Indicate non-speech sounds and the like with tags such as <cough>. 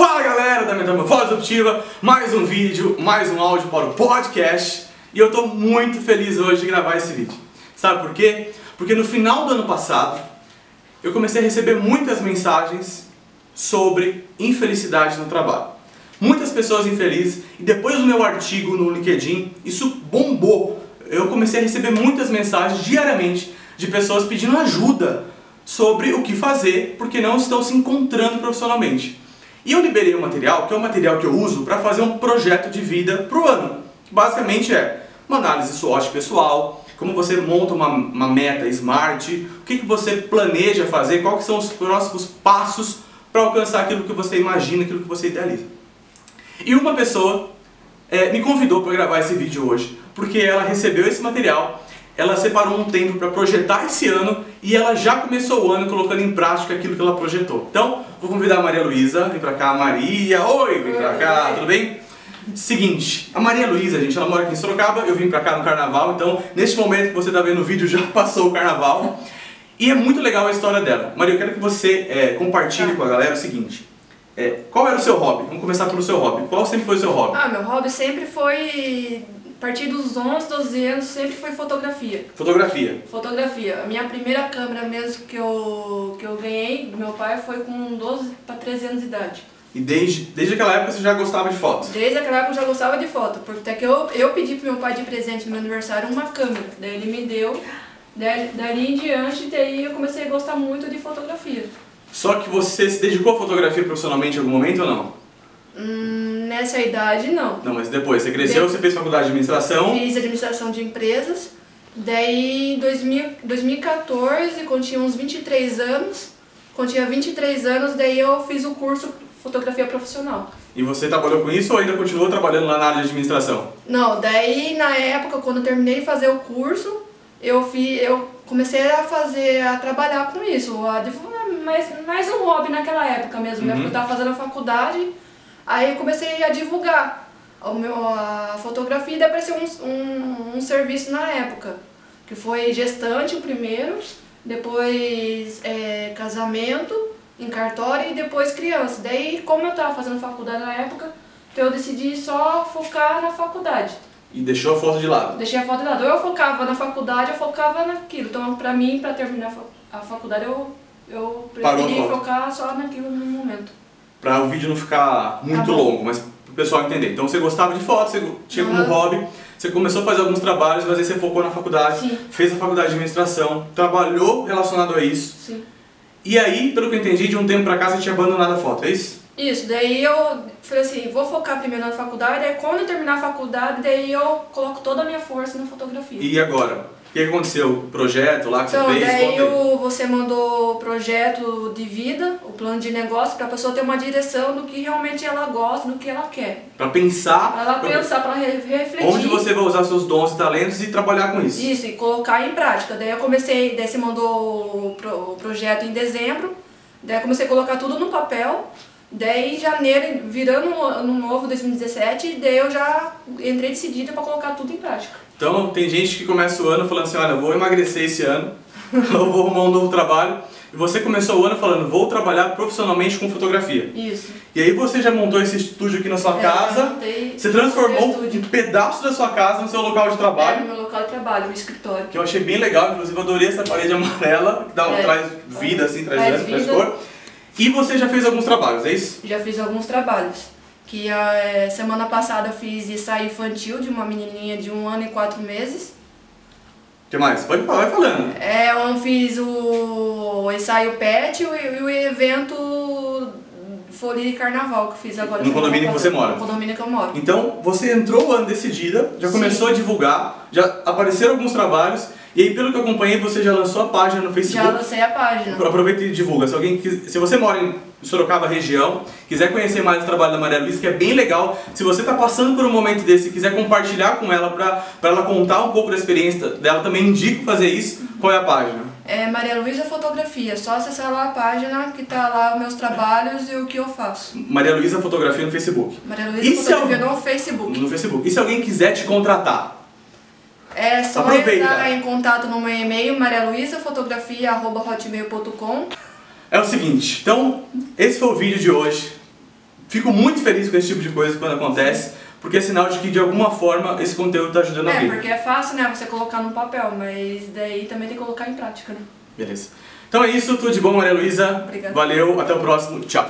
Fala galera da Metamorfose Optiva, mais um vídeo, mais um áudio para o podcast e eu estou muito feliz hoje de gravar esse vídeo. Sabe por quê? Porque no final do ano passado eu comecei a receber muitas mensagens sobre infelicidade no trabalho. Muitas pessoas infelizes e depois do meu artigo no LinkedIn isso bombou. Eu comecei a receber muitas mensagens diariamente de pessoas pedindo ajuda sobre o que fazer porque não estão se encontrando profissionalmente. E eu liberei um material, que é o um material que eu uso para fazer um projeto de vida para o ano. Basicamente é uma análise SWOT pessoal, como você monta uma, uma meta smart, o que, que você planeja fazer, quais são os próximos passos para alcançar aquilo que você imagina, aquilo que você idealiza. E uma pessoa é, me convidou para gravar esse vídeo hoje, porque ela recebeu esse material ela separou um tempo para projetar esse ano e ela já começou o ano colocando em prática aquilo que ela projetou. Então, vou convidar a Maria Luísa, vem pra cá, Maria, oi, vem pra cá, tudo bem? Seguinte, a Maria Luísa, gente, ela mora aqui em Sorocaba, eu vim pra cá no carnaval, então neste momento que você tá vendo o vídeo já <laughs> passou o carnaval. E é muito legal a história dela. Maria, eu quero que você é, compartilhe tá. com a galera o seguinte. É, qual era o seu hobby? Vamos começar pelo seu hobby. Qual sempre foi o seu hobby? Ah, meu hobby sempre foi a partir dos 11, 12 anos sempre foi fotografia. Fotografia? Fotografia. A minha primeira câmera mesmo que eu, que eu ganhei do meu pai foi com 12 para 13 anos de idade. E desde, desde aquela época você já gostava de foto? Desde aquela época eu já gostava de foto, porque até que eu, eu pedi pro meu pai de presente no meu aniversário uma câmera. Daí ele me deu, daí, dali em diante, daí eu comecei a gostar muito de fotografia. Só que você se dedicou à fotografia profissionalmente em algum momento ou não? Hum, nessa idade, não. Não, mas depois, você cresceu, você fez faculdade de administração? Fiz administração de empresas. Daí, em 2014, quando tinha uns 23 anos, quando tinha 23 anos, daí eu fiz o curso fotografia profissional. E você trabalhou com isso ou ainda continuou trabalhando lá na área de administração? Não, daí na época, quando eu terminei de fazer o curso, eu, fiz, eu comecei a fazer, a trabalhar com isso, a, mais, mais um hobby naquela época mesmo, né? uhum. né? Porque eu estava fazendo a faculdade Aí comecei a divulgar o meu, a fotografia e apareceu um, um, um, serviço na época, que foi gestante o primeiro, depois é, casamento em cartório e depois criança. Daí, como eu estava fazendo faculdade na época, então eu decidi só focar na faculdade. E deixou a foto de lado? Deixei a foto de lado. Ou eu focava na faculdade, eu focava naquilo. Então, pra mim, pra terminar a faculdade, eu, eu preferi focar só naquilo no momento para o vídeo não ficar muito tá longo, mas para o pessoal entender. Então você gostava de foto, você tinha como hobby, você começou a fazer alguns trabalhos, mas aí você focou na faculdade, Sim. fez a faculdade de administração, trabalhou relacionado a isso. Sim. E aí, pelo que eu entendi, de um tempo para cá você tinha abandonado a foto, é isso? Isso, daí eu falei assim, vou focar primeiro na faculdade, aí quando eu terminar a faculdade, daí eu coloco toda a minha força na fotografia. E agora? O que aconteceu? O projeto lá que então, você fez? Daí o, você mandou o projeto de vida, o plano de negócio, para a pessoa ter uma direção do que realmente ela gosta, do que ela quer. Para pensar. Para ela pra... pensar, para refletir. Onde você vai usar seus dons e talentos e trabalhar com isso. Isso, e colocar em prática. Daí eu comecei, daí você mandou o, pro, o projeto em dezembro, daí eu comecei a colocar tudo no papel. Daí, em janeiro, virando ano novo, 2017, daí eu já entrei decidida para colocar tudo em prática. Então, tem gente que começa o ano falando assim, olha, vou emagrecer esse ano, <laughs> eu vou arrumar um novo trabalho. E você começou o ano falando, vou trabalhar profissionalmente com fotografia. Isso. E aí você já montou esse estúdio aqui na sua é, casa. Montei, você transformou um pedaço da sua casa no seu local de trabalho. É, no meu local de trabalho, no escritório. Que eu achei bem legal, inclusive eu adorei essa parede amarela, que dá, é, traz vida, assim, traz, traz, traz cor. E você já fez alguns trabalhos, é isso? Já fiz alguns trabalhos. Que a é, semana passada eu fiz ensaio infantil de uma menininha de um ano e quatro meses. O que mais? Pode falar, vai falando. É, eu fiz o ensaio pet e o, o evento Folia de Carnaval que eu fiz agora. No condomínio que você mora? No condomínio que eu moro. Então, você entrou o ano decidida, já começou Sim. a divulgar, já apareceram alguns trabalhos e aí, pelo que eu acompanhei, você já lançou a página no Facebook. Já lancei a página. Aproveita e divulga. Se, alguém, se você mora em Sorocaba região, quiser conhecer mais o trabalho da Maria Luísa, que é bem legal, se você está passando por um momento desse e quiser compartilhar com ela para ela contar um pouco da experiência dela, também indico fazer isso. Qual é a página? É Maria Luísa Fotografia. Só acessar lá a página que tá lá os meus trabalhos e o que eu faço. Maria Luísa Fotografia no Facebook. Maria Luísa Fotografia no Facebook. No Facebook. E se alguém quiser te contratar? É só Aproveita. entrar em contato no meu e-mail, marialuisafotografia.hotmail.com É o seguinte, então, esse foi o vídeo de hoje. fico muito feliz com esse tipo de coisa quando acontece, porque é sinal de que de alguma forma esse conteúdo está ajudando É, alguém. porque é fácil, né, você colocar no papel, mas daí também tem que colocar em prática, né? Beleza. Então é isso, tudo de bom, Maria Luísa. Obrigada. Valeu, até o próximo. Tchau.